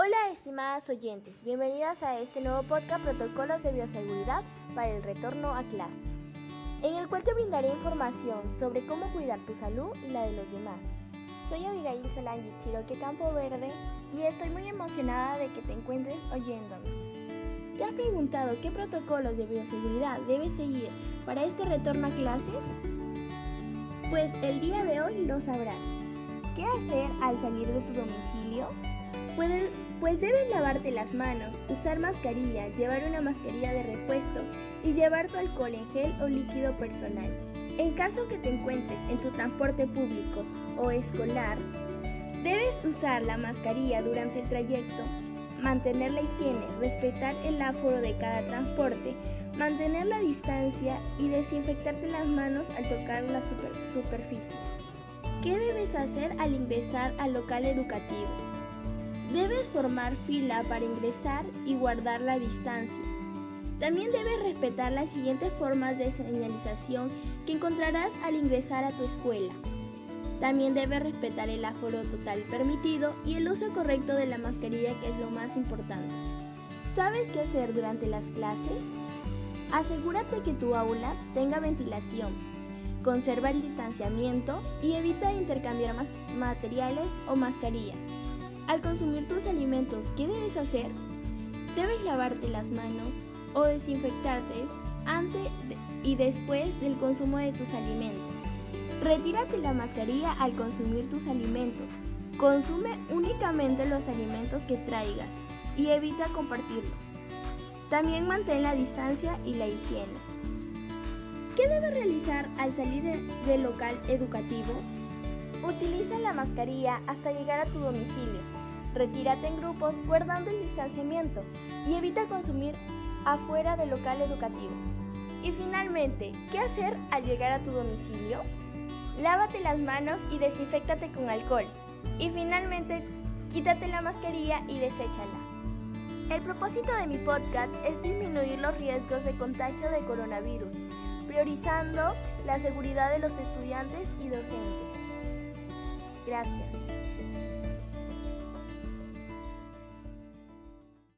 Hola estimadas oyentes, bienvenidas a este nuevo podcast Protocolos de Bioseguridad para el retorno a clases, en el cual te brindaré información sobre cómo cuidar tu salud y la de los demás. Soy Abigail Solangi Chiroque Campo Verde y estoy muy emocionada de que te encuentres oyéndome. ¿Te has preguntado qué protocolos de bioseguridad debes seguir para este retorno a clases? Pues el día de hoy lo sabrás. ¿Qué hacer al salir de tu domicilio? pues debes lavarte las manos, usar mascarilla, llevar una mascarilla de repuesto y llevar tu alcohol en gel o líquido personal. En caso que te encuentres en tu transporte público o escolar, debes usar la mascarilla durante el trayecto, mantener la higiene, respetar el aforo de cada transporte, mantener la distancia y desinfectarte las manos al tocar las superficies. ¿Qué debes hacer al ingresar al local educativo? Debes formar fila para ingresar y guardar la distancia. También debes respetar las siguientes formas de señalización que encontrarás al ingresar a tu escuela. También debes respetar el aforo total permitido y el uso correcto de la mascarilla que es lo más importante. ¿Sabes qué hacer durante las clases? Asegúrate que tu aula tenga ventilación, conserva el distanciamiento y evita intercambiar materiales o mascarillas. Al consumir tus alimentos, ¿qué debes hacer? Debes lavarte las manos o desinfectarte antes y después del consumo de tus alimentos. Retírate la mascarilla al consumir tus alimentos. Consume únicamente los alimentos que traigas y evita compartirlos. También mantén la distancia y la higiene. ¿Qué debes realizar al salir del local educativo? Utiliza la mascarilla hasta llegar a tu domicilio. Retírate en grupos guardando el distanciamiento y evita consumir afuera del local educativo. Y finalmente, ¿qué hacer al llegar a tu domicilio? Lávate las manos y desinfectate con alcohol. Y finalmente, quítate la mascarilla y deséchala. El propósito de mi podcast es disminuir los riesgos de contagio de coronavirus, priorizando la seguridad de los estudiantes y docentes. Gracias.